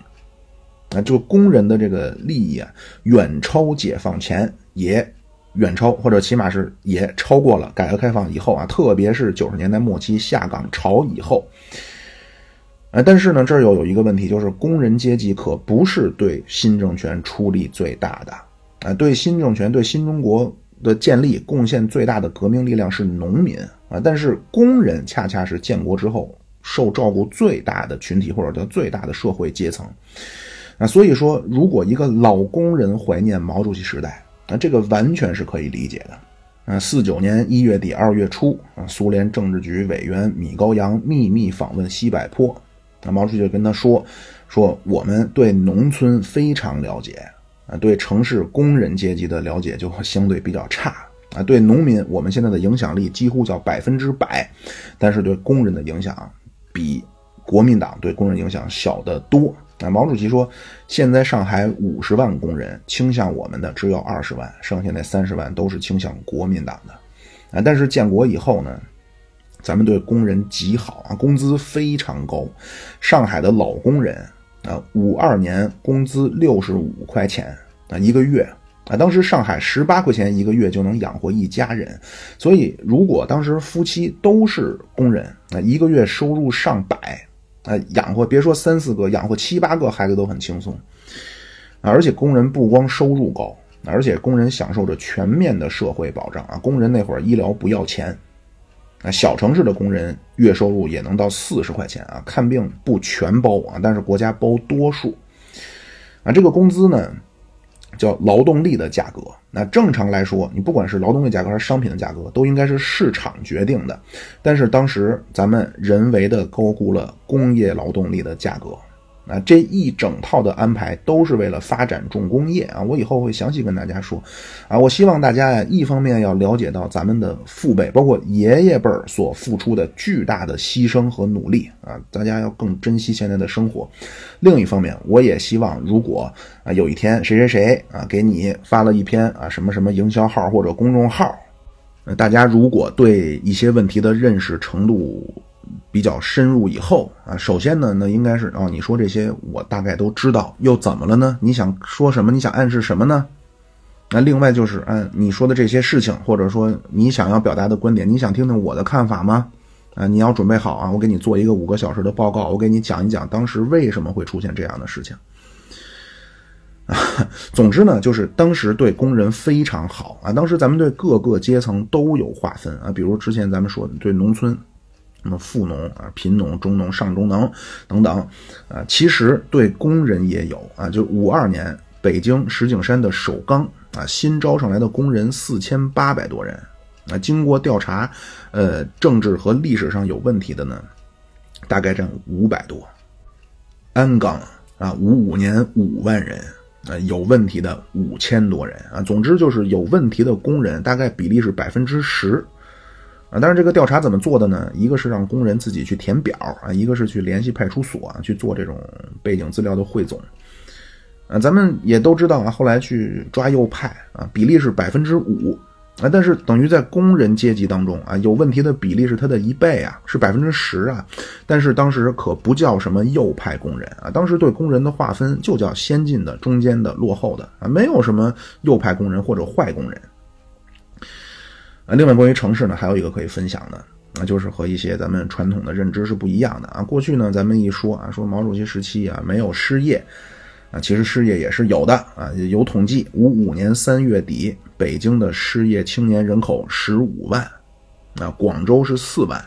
啊，就工人的这个利益啊，远超解放前，也远超或者起码是也超过了改革开放以后啊，特别是九十年代末期下岗潮以后。啊，但是呢，这儿又有一个问题，就是工人阶级可不是对新政权出力最大的，啊，对新政权、对新中国的建立贡献最大的革命力量是农民啊，但是工人恰恰是建国之后受照顾最大的群体，或者叫最大的社会阶层，啊，所以说，如果一个老工人怀念毛主席时代，那这个完全是可以理解的，啊，四九年一月底二月初，啊，苏联政治局委员米高扬秘密访问西柏坡。那毛主席就跟他说：“说我们对农村非常了解，啊，对城市工人阶级的了解就相对比较差，啊，对农民我们现在的影响力几乎叫百分之百，但是对工人的影响比国民党对工人影响小得多。”啊，毛主席说：“现在上海五十万工人倾向我们的只有二十万，剩下那三十万都是倾向国民党的。”啊，但是建国以后呢？咱们对工人极好啊，工资非常高。上海的老工人啊，五二年工资六十五块钱啊一个月啊，当时上海十八块钱一个月就能养活一家人。所以，如果当时夫妻都是工人啊，一个月收入上百啊，养活别说三四个，养活七八个孩子都很轻松啊。而且，工人不光收入高，而且工人享受着全面的社会保障啊。工人那会儿医疗不要钱。那，小城市的工人月收入也能到四十块钱啊，看病不全包啊，但是国家包多数。啊，这个工资呢，叫劳动力的价格。那正常来说，你不管是劳动力价格还是商品的价格，都应该是市场决定的。但是当时咱们人为的高估了工业劳动力的价格。啊，这一整套的安排都是为了发展重工业啊！我以后会详细跟大家说。啊，我希望大家呀，一方面要了解到咱们的父辈，包括爷爷辈儿所付出的巨大的牺牲和努力啊，大家要更珍惜现在的生活。另一方面，我也希望，如果啊有一天谁谁谁啊给你发了一篇啊什么什么营销号或者公众号，大家如果对一些问题的认识程度比较深入以后啊，首先呢，那应该是哦，你说这些我大概都知道，又怎么了呢？你想说什么？你想暗示什么呢？那另外就是按你说的这些事情，或者说你想要表达的观点，你想听听我的看法吗？啊，你要准备好啊，我给你做一个五个小时的报告，我给你讲一讲当时为什么会出现这样的事情。啊，(laughs) 总之呢，就是当时对工人非常好啊。当时咱们对各个阶层都有划分啊，比如之前咱们说的对农村，那么富农啊、贫农、中农、上中农等等啊，其实对工人也有啊。就五二年北京石景山的首钢啊，新招上来的工人四千八百多人啊，经过调查，呃，政治和历史上有问题的呢，大概占五百多。鞍钢啊，五五年五万人。啊，有问题的五千多人啊，总之就是有问题的工人，大概比例是百分之十啊。但是这个调查怎么做的呢？一个是让工人自己去填表啊，一个是去联系派出所去做这种背景资料的汇总啊。咱们也都知道啊，后来去抓右派啊，比例是百分之五。啊，但是等于在工人阶级当中啊，有问题的比例是他的一倍啊，是百分之十啊。但是当时可不叫什么右派工人啊，当时对工人的划分就叫先进的、中间的、落后的啊，没有什么右派工人或者坏工人。啊，另外关于城市呢，还有一个可以分享的，那就是和一些咱们传统的认知是不一样的啊。过去呢，咱们一说啊，说毛主席时期啊，没有失业。啊，其实失业也是有的啊，有统计，五五年三月底，北京的失业青年人口十五万，啊，广州是四万，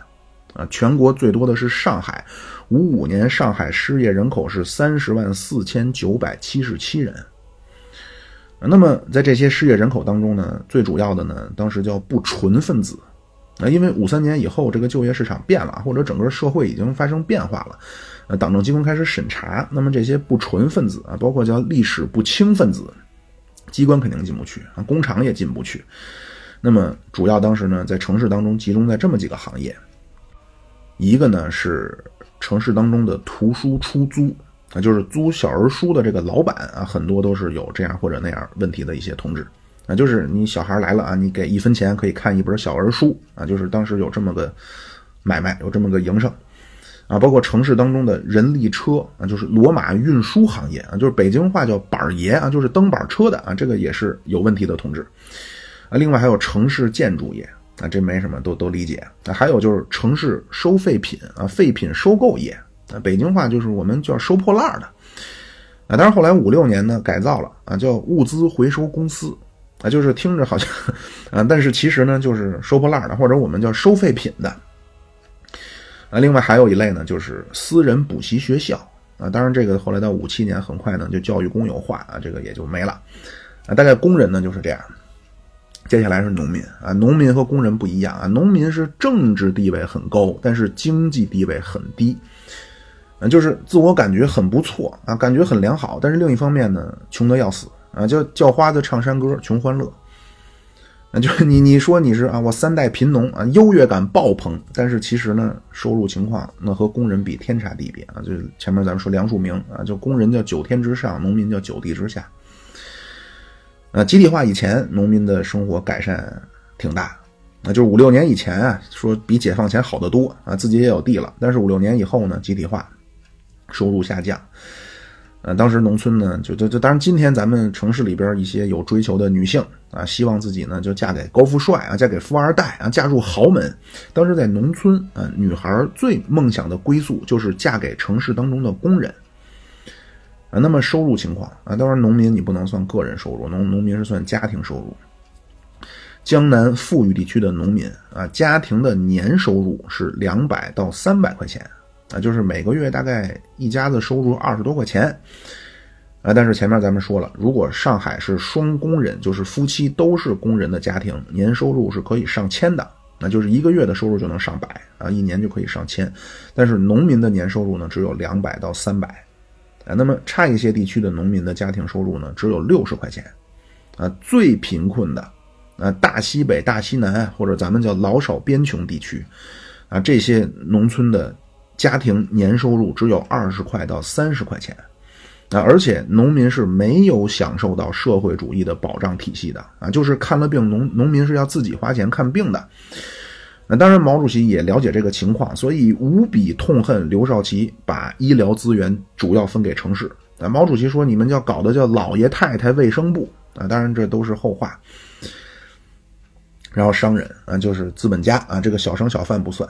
啊，全国最多的是上海，五五年上海失业人口是三十万四千九百七十七人。那么在这些失业人口当中呢，最主要的呢，当时叫不纯分子。啊，因为五三年以后，这个就业市场变了，或者整个社会已经发生变化了，呃，党政机关开始审查，那么这些不纯分子啊，包括叫历史不清分子，机关肯定进不去啊，工厂也进不去。那么主要当时呢，在城市当中集中在这么几个行业，一个呢是城市当中的图书出租啊，就是租小人书的这个老板啊，很多都是有这样或者那样问题的一些同志。啊，就是你小孩来了啊，你给一分钱可以看一本小儿书啊，就是当时有这么个买卖，有这么个营生啊。包括城市当中的人力车啊，就是罗马运输行业啊，就是北京话叫板爷啊，就是蹬板车的啊，这个也是有问题的同志啊。另外还有城市建筑业啊，这没什么，都都理解啊。还有就是城市收废品啊，废品收购业啊，北京话就是我们叫收破烂的啊。但是后来五六年呢，改造了啊，叫物资回收公司。啊，就是听着好像，啊，但是其实呢，就是收破烂的，或者我们叫收废品的。啊，另外还有一类呢，就是私人补习学校。啊，当然这个后来到五七年，很快呢就教育公有化，啊，这个也就没了。啊，大概工人呢就是这样。接下来是农民。啊，农民和工人不一样啊，农民是政治地位很高，但是经济地位很低。啊，就是自我感觉很不错啊，感觉很良好，但是另一方面呢，穷得要死。啊，叫叫花子唱山歌，穷欢乐。啊，就是你你说你是啊，我三代贫农啊，优越感爆棚。但是其实呢，收入情况那和工人比天差地别啊。就是前面咱们说梁漱溟啊，就工人叫九天之上，农民叫九地之下。啊，集体化以前，农民的生活改善挺大。啊，就是五六年以前啊，说比解放前好得多啊，自己也有地了。但是五六年以后呢，集体化，收入下降。呃，当时农村呢，就就就，当然今天咱们城市里边一些有追求的女性啊，希望自己呢就嫁给高富帅啊，嫁给富二代啊，嫁入豪门。当时在农村啊，女孩最梦想的归宿就是嫁给城市当中的工人啊。那么收入情况啊，当然农民你不能算个人收入，农农民是算家庭收入。江南富裕地区的农民啊，家庭的年收入是两百到三百块钱。啊，就是每个月大概一家子收入二十多块钱，啊，但是前面咱们说了，如果上海是双工人，就是夫妻都是工人的家庭，年收入是可以上千的，那就是一个月的收入就能上百啊，一年就可以上千。但是农民的年收入呢，只有两百到三百，啊，那么差一些地区的农民的家庭收入呢，只有六十块钱，啊，最贫困的，啊，大西北、大西南或者咱们叫老少边穷地区，啊，这些农村的。家庭年收入只有二十块到三十块钱，啊，而且农民是没有享受到社会主义的保障体系的啊，就是看了病，农农民是要自己花钱看病的，那当然，毛主席也了解这个情况，所以无比痛恨刘少奇把医疗资源主要分给城市。啊，毛主席说：“你们叫搞的叫老爷太太卫生部啊！”当然，这都是后话。然后商人啊，就是资本家啊，这个小商小贩不算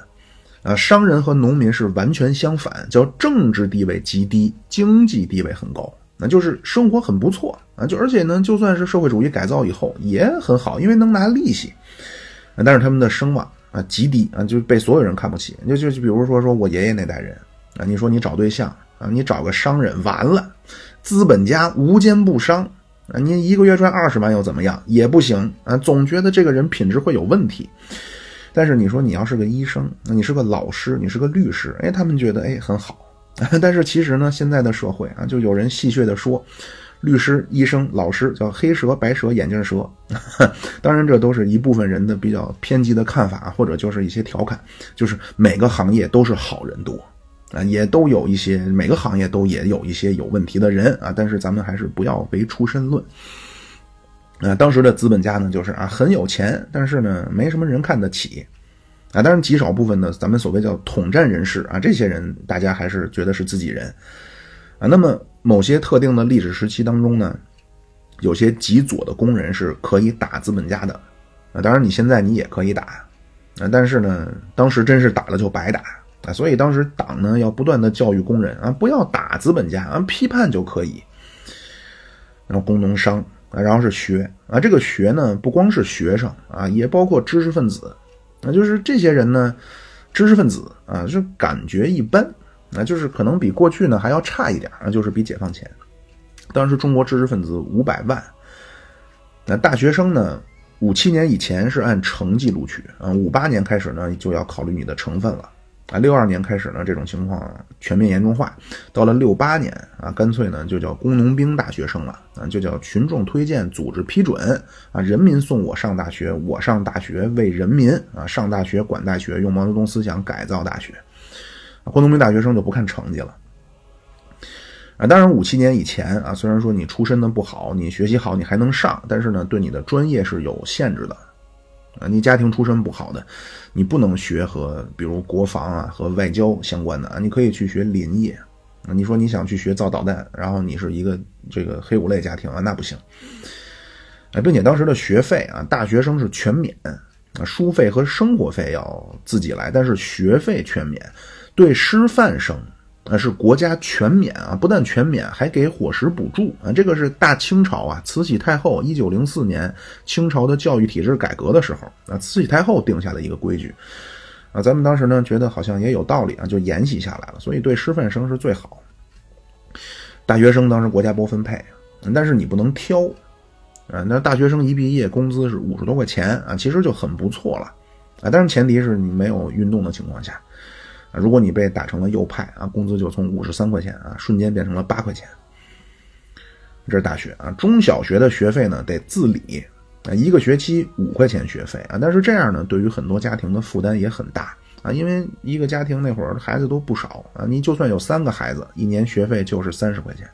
啊。商人和农民是完全相反，叫政治地位极低，经济地位很高，那就是生活很不错啊。就而且呢，就算是社会主义改造以后也很好，因为能拿利息。但是他们的声望。啊，极低啊，就被所有人看不起。就就就比如说，说我爷爷那代人啊，你说你找对象啊，你找个商人，完了，资本家无奸不商啊，你一个月赚二十万又怎么样？也不行啊，总觉得这个人品质会有问题。但是你说你要是个医生，那你是个老师，你是个律师，哎，他们觉得哎很好。(laughs) 但是其实呢，现在的社会啊，就有人戏谑的说。律师、医生、老师叫黑蛇、白蛇、眼镜蛇，(laughs) 当然这都是一部分人的比较偏激的看法，或者就是一些调侃。就是每个行业都是好人多啊，也都有一些每个行业都也有一些有问题的人啊。但是咱们还是不要唯出身论啊。当时的资本家呢，就是啊很有钱，但是呢没什么人看得起啊。当然极少部分的咱们所谓叫统战人士啊，这些人大家还是觉得是自己人啊。那么。某些特定的历史时期当中呢，有些极左的工人是可以打资本家的，啊，当然你现在你也可以打，啊，但是呢，当时真是打了就白打啊，所以当时党呢要不断的教育工人啊，不要打资本家啊，批判就可以。然后工农商然后是学啊，这个学呢不光是学生啊，也包括知识分子，啊，就是这些人呢，知识分子啊，就感觉一般。那就是可能比过去呢还要差一点啊，就是比解放前，当时中国知识分子五百万，那大学生呢，五七年以前是按成绩录取啊，五八年开始呢就要考虑你的成分了啊，六二年开始呢这种情况全面严重化，到了六八年啊，干脆呢就叫工农兵大学生了啊，就叫群众推荐组织批准啊，人民送我上大学，我上大学为人民啊，上大学管大学，用毛泽东思想改造大学。工农兵大学生就不看成绩了，啊，当然五七年以前啊，虽然说你出身的不好，你学习好，你还能上，但是呢，对你的专业是有限制的，啊，你家庭出身不好的，你不能学和比如国防啊和外交相关的啊，你可以去学林业，啊，你说你想去学造导弹，然后你是一个这个黑五类家庭啊，那不行，啊，并且当时的学费啊，大学生是全免，书费和生活费要自己来，但是学费全免。对师范生，啊是国家全免啊，不但全免，还给伙食补助啊。这个是大清朝啊，慈禧太后一九零四年清朝的教育体制改革的时候啊，慈禧太后定下的一个规矩啊。咱们当时呢觉得好像也有道理啊，就沿袭下来了。所以对师范生是最好。大学生当时国家不分配，但是你不能挑啊。那大学生一毕业工资是五十多块钱啊，其实就很不错了啊。但是前提是你没有运动的情况下。如果你被打成了右派啊，工资就从五十三块钱啊，瞬间变成了八块钱。这是大学啊，中小学的学费呢得自理啊，一个学期五块钱学费啊，但是这样呢，对于很多家庭的负担也很大啊，因为一个家庭那会儿孩子都不少啊，你就算有三个孩子，一年学费就是三十块钱。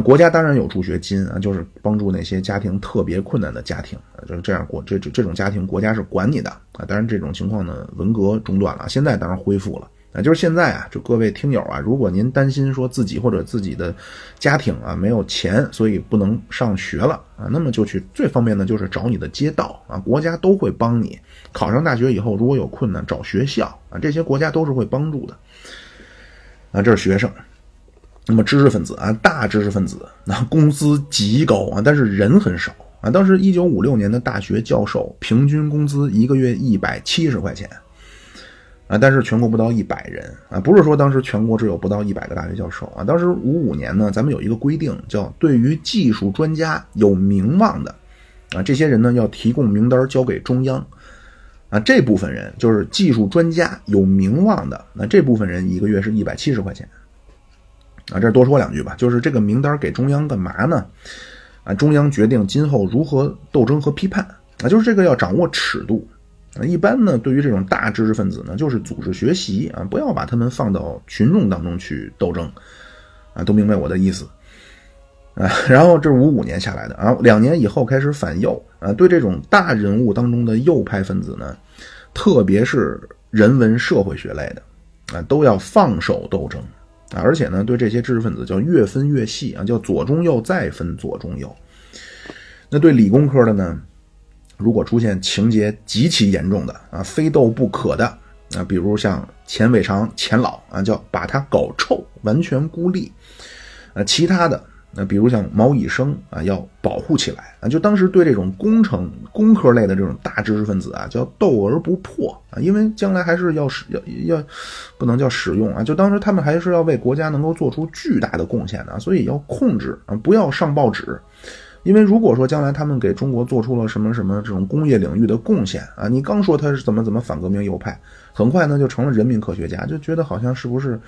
国家当然有助学金啊，就是帮助那些家庭特别困难的家庭啊，就是这样国这这这种家庭国家是管你的啊。当然这种情况呢，文革中断了，现在当然恢复了啊。就是现在啊，就各位听友啊，如果您担心说自己或者自己的家庭啊没有钱，所以不能上学了啊，那么就去最方便的就是找你的街道啊，国家都会帮你考上大学以后，如果有困难找学校啊，这些国家都是会帮助的啊。这是学生。那么知识分子啊，大知识分子，那工资极高啊，但是人很少啊。当时一九五六年的大学教授平均工资一个月一百七十块钱啊，但是全国不到一百人啊，不是说当时全国只有不到一百个大学教授啊。当时五五年呢，咱们有一个规定，叫对于技术专家有名望的啊，这些人呢要提供名单交给中央啊，这部分人就是技术专家有名望的，那这部分人一个月是一百七十块钱。啊，这多说两句吧，就是这个名单给中央干嘛呢？啊，中央决定今后如何斗争和批判啊，就是这个要掌握尺度啊。一般呢，对于这种大知识分子呢，就是组织学习啊，不要把他们放到群众当中去斗争啊，都明白我的意思啊。然后这是五五年下来的啊，两年以后开始反右啊，对这种大人物当中的右派分子呢，特别是人文社会学类的啊，都要放手斗争啊，而且呢，对这些知识分子叫越分越细啊，叫左中右再分左中右。那对理工科的呢，如果出现情节极其严重的啊，非斗不可的啊，比如像钱伟长钱老啊，叫把他搞臭，完全孤立。啊，其他的。那比如像毛以升啊，要保护起来啊，就当时对这种工程、工科类的这种大知识分子啊，叫斗而不破啊，因为将来还是要使要要，不能叫使用啊，就当时他们还是要为国家能够做出巨大的贡献的，所以要控制啊，不要上报纸，因为如果说将来他们给中国做出了什么什么这种工业领域的贡献啊，你刚说他是怎么怎么反革命右派，很快呢就成了人民科学家，就觉得好像是不是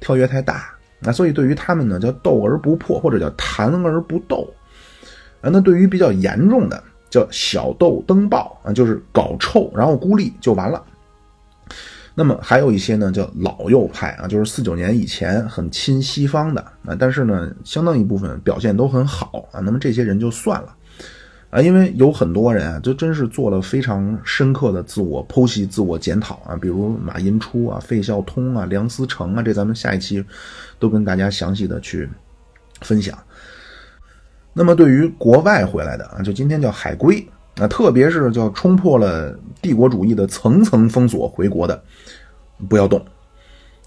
跳跃太大。那所以对于他们呢，叫斗而不破，或者叫谈而不斗。啊，那对于比较严重的，叫小斗登报啊，就是搞臭，然后孤立就完了。那么还有一些呢，叫老右派啊，就是四九年以前很亲西方的啊，但是呢，相当一部分表现都很好啊。那么这些人就算了。啊，因为有很多人啊，就真是做了非常深刻的自我剖析、自我检讨啊，比如马寅初啊、费孝通啊、梁思成啊，这咱们下一期都跟大家详细的去分享。那么对于国外回来的啊，就今天叫海归啊，特别是叫冲破了帝国主义的层层封锁回国的，不要动。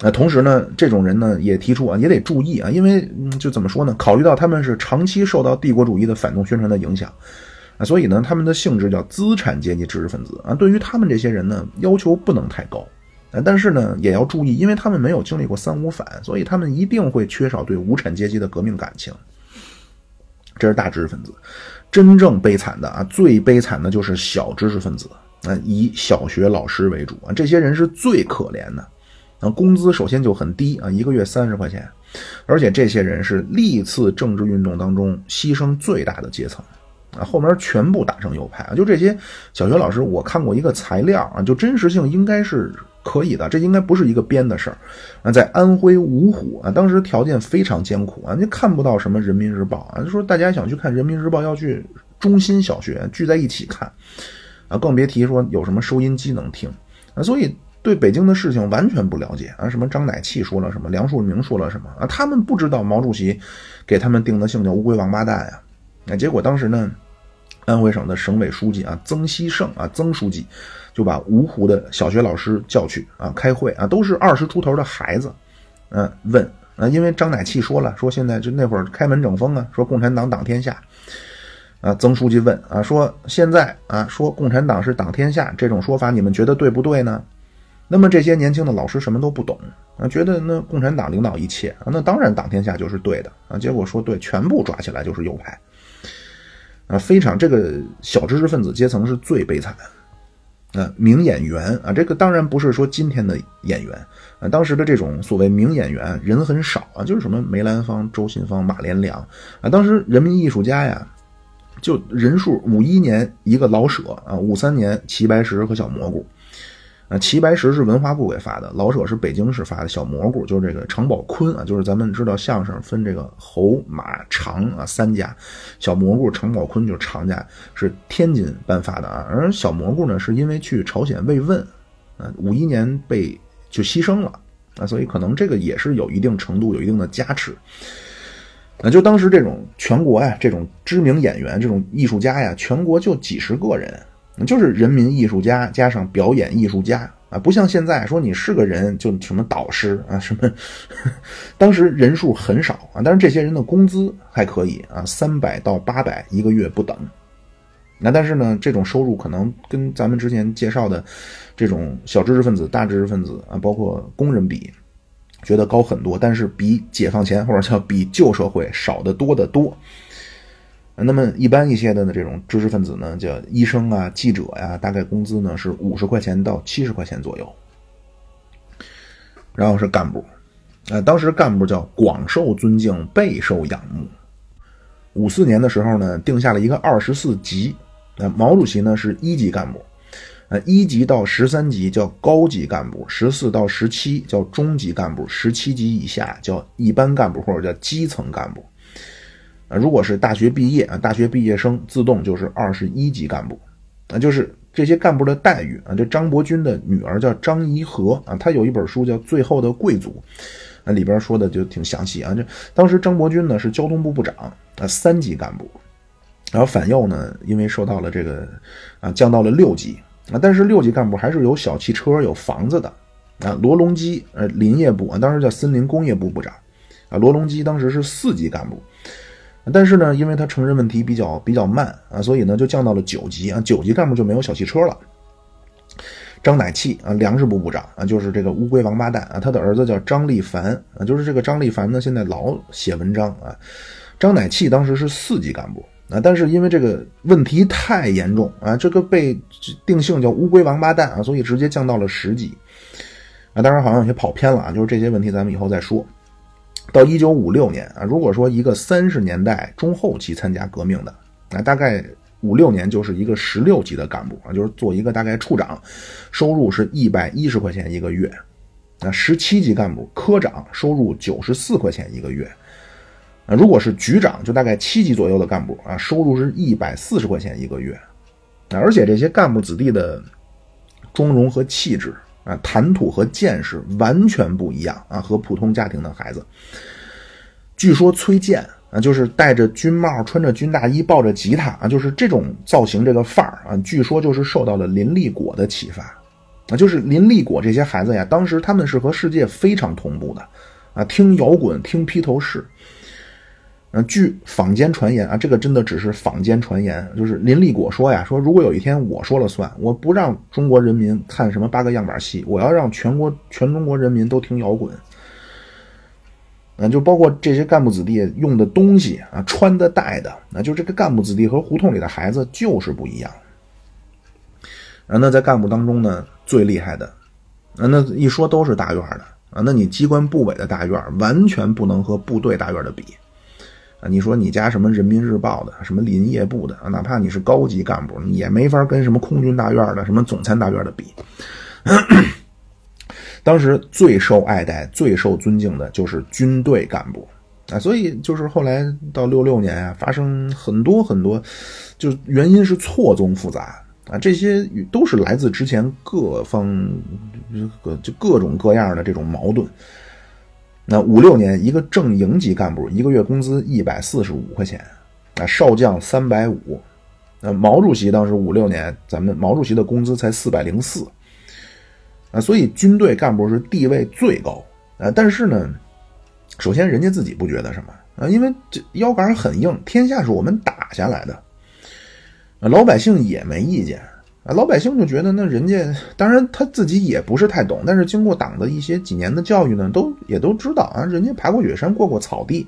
那，同时呢，这种人呢也提出啊，也得注意啊，因为就怎么说呢？考虑到他们是长期受到帝国主义的反动宣传的影响。啊，所以呢，他们的性质叫资产阶级知识分子啊。对于他们这些人呢，要求不能太高啊，但是呢，也要注意，因为他们没有经历过三五反，所以他们一定会缺少对无产阶级的革命感情。这是大知识分子，真正悲惨的啊，最悲惨的就是小知识分子啊，以小学老师为主啊，这些人是最可怜的啊，工资首先就很低啊，一个月三十块钱，而且这些人是历次政治运动当中牺牲最大的阶层。啊，后面全部打成右派啊！就这些小学老师，我看过一个材料啊，就真实性应该是可以的，这应该不是一个编的事儿啊。在安徽芜湖啊，当时条件非常艰苦啊，就看不到什么人民日报啊，就说大家想去看人民日报，要去中心小学聚在一起看啊，更别提说有什么收音机能听啊。所以对北京的事情完全不了解啊，什么张乃器说了什么，梁漱溟说了什么啊，他们不知道毛主席给他们定的姓叫乌龟王八蛋呀。那结果当时呢？安徽省的省委书记啊，曾希圣啊，曾书记就把芜湖的小学老师叫去啊开会啊，都是二十出头的孩子，嗯，问啊，因为张乃器说了，说现在就那会儿开门整风啊，说共产党党天下啊，曾书记问啊，说现在啊，说共产党是党天下这种说法，你们觉得对不对呢？那么这些年轻的老师什么都不懂啊，觉得那共产党领导一切啊，那当然党天下就是对的啊，结果说对，全部抓起来就是右派。啊，非常这个小知识分子阶层是最悲惨的。啊，名演员啊，这个当然不是说今天的演员啊，当时的这种所谓名演员人很少啊，就是什么梅兰芳、周信芳、马连良啊，当时人民艺术家呀，就人数五一年一个老舍啊，五三年齐白石和小蘑菇。齐白石是文化部给发的，老舍是北京市发的。小蘑菇就是这个常宝坤啊，就是咱们知道相声分这个侯马常啊三家，小蘑菇常宝坤就是常家，是天津颁发的啊。而小蘑菇呢，是因为去朝鲜慰问，啊，五一年被就牺牲了啊，所以可能这个也是有一定程度、有一定的加持。那就当时这种全国呀，这种知名演员、这种艺术家呀，全国就几十个人。就是人民艺术家加上表演艺术家啊，不像现在说你是个人就什么导师啊什么，(laughs) 当时人数很少啊，但是这些人的工资还可以啊，三百到八百一个月不等。那但是呢，这种收入可能跟咱们之前介绍的这种小知识分子、大知识分子啊，包括工人比，觉得高很多，但是比解放前或者叫比旧社会少得多得多。那么一般一些的呢，这种知识分子呢，叫医生啊、记者呀，大概工资呢是五十块钱到七十块钱左右。然后是干部，呃，当时干部叫广受尊敬、备受仰慕。五四年的时候呢，定下了一个二十四级，呃，毛主席呢是一级干部，呃，一级到十三级叫高级干部，十四到十七叫中级干部，十七级以下叫一般干部或者叫基层干部。啊如果是大学毕业啊，大学毕业生自动就是二十一级干部，啊，就是这些干部的待遇啊。这张伯钧的女儿叫张怡和啊，她有一本书叫《最后的贵族》，啊里边说的就挺详细啊。这当时张伯钧呢是交通部部长啊，三级干部。然后反右呢，因为受到了这个啊，降到了六级啊，但是六级干部还是有小汽车、有房子的啊。罗隆基呃，林业部啊，当时叫森林工业部部长啊。罗隆基当时是四级干部，但是呢，因为他承认问题比较比较慢啊，所以呢就降到了九级啊。九级干部就没有小汽车了。张乃器啊，粮食部部长啊，就是这个乌龟王八蛋啊，他的儿子叫张立凡啊，就是这个张立凡呢，现在老写文章啊。张乃器当时是四级干部。啊，但是因为这个问题太严重啊，这个被定性叫“乌龟王八蛋”啊，所以直接降到了十级。啊，当然好像有些跑偏了啊，就是这些问题咱们以后再说。到一九五六年啊，如果说一个三十年代中后期参加革命的那，大概五六年就是一个十六级的干部啊，就是做一个大概处长，收入是一百一十块钱一个月。啊，十七级干部科长收入九十四块钱一个月。啊，如果是局长，就大概七级左右的干部啊，收入是一百四十块钱一个月，而且这些干部子弟的妆容和气质啊，谈吐和见识完全不一样啊，和普通家庭的孩子。据说崔健啊，就是戴着军帽、穿着军大衣、抱着吉他啊，就是这种造型、这个范儿啊，据说就是受到了林立果的启发啊，就是林立果这些孩子呀，当时他们是和世界非常同步的啊，听摇滚，听披头士。嗯，据坊间传言啊，这个真的只是坊间传言。就是林立果说呀，说如果有一天我说了算，我不让中国人民看什么八个样板戏，我要让全国全中国人民都听摇滚。嗯，就包括这些干部子弟用的东西啊，穿的戴的，那就这个干部子弟和胡同里的孩子就是不一样。啊，那在干部当中呢，最厉害的，啊，那一说都是大院的啊，那你机关部委的大院完全不能和部队大院的比。你说你家什么人民日报的，什么林业部的，哪怕你是高级干部，你也没法跟什么空军大院的、什么总参大院的比。(clears throat) 当时最受爱戴、最受尊敬的就是军队干部啊，所以就是后来到六六年啊，发生很多很多，就原因是错综复杂啊，这些都是来自之前各方各就各种各样的这种矛盾。那五六年，一个正营级干部一个月工资一百四十五块钱，啊，少将三百五。那毛主席当时五六年，咱们毛主席的工资才四百零四。啊，所以军队干部是地位最高。啊，但是呢，首先人家自己不觉得什么啊，因为这腰杆很硬，天下是我们打下来的。老百姓也没意见。啊，老百姓就觉得那人家，当然他自己也不是太懂，但是经过党的一些几年的教育呢，都也都知道啊，人家爬过雪山，过过草地，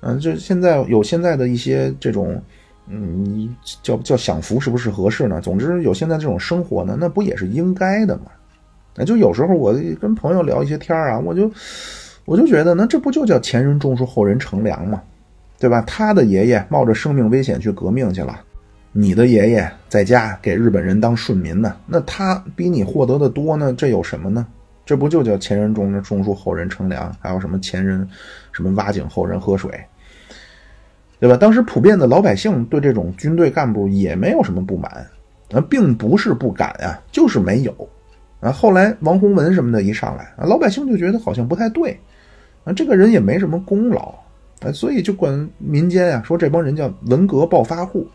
嗯，就现在有现在的一些这种，嗯，叫叫享福是不是合适呢？总之有现在这种生活呢，那不也是应该的吗？那就有时候我跟朋友聊一些天啊，我就我就觉得，那这不就叫前人种树，后人乘凉吗？对吧？他的爷爷冒着生命危险去革命去了。你的爷爷在家给日本人当顺民呢，那他比你获得的多呢？这有什么呢？这不就叫前人种种树，后人乘凉？还有什么前人什么挖井，后人喝水，对吧？当时普遍的老百姓对这种军队干部也没有什么不满，啊，并不是不敢啊，就是没有啊。后来王洪文什么的一上来啊，老百姓就觉得好像不太对啊，这个人也没什么功劳啊，所以就管民间啊说这帮人叫文革暴发户。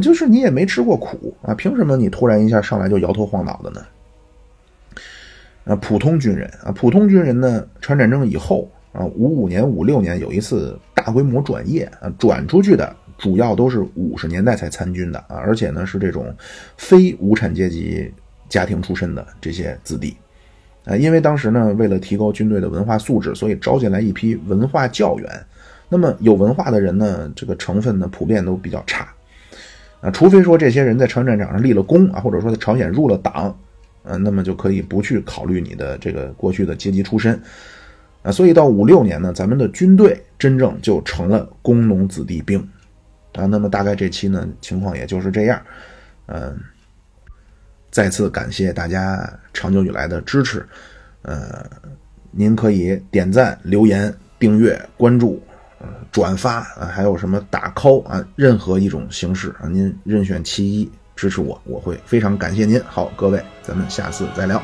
就是你也没吃过苦啊，凭什么你突然一下上来就摇头晃脑的呢？啊，普通军人啊，普通军人呢，朝鲜战争以后啊，五五年、五六年有一次大规模转业啊，转出去的主要都是五十年代才参军的啊，而且呢是这种非无产阶级家庭出身的这些子弟啊，因为当时呢为了提高军队的文化素质，所以招进来一批文化教员。那么有文化的人呢，这个成分呢普遍都比较差。啊，除非说这些人在朝鲜战场上立了功啊，或者说在朝鲜入了党，呃，那么就可以不去考虑你的这个过去的阶级出身，啊，所以到五六年呢，咱们的军队真正就成了工农子弟兵，啊，那么大概这期呢情况也就是这样，嗯，再次感谢大家长久以来的支持，呃，您可以点赞、留言、订阅、关注。转发啊，还有什么打 call 啊，任何一种形式啊，您任选其一。支持我，我会非常感谢您。好，各位，咱们下次再聊。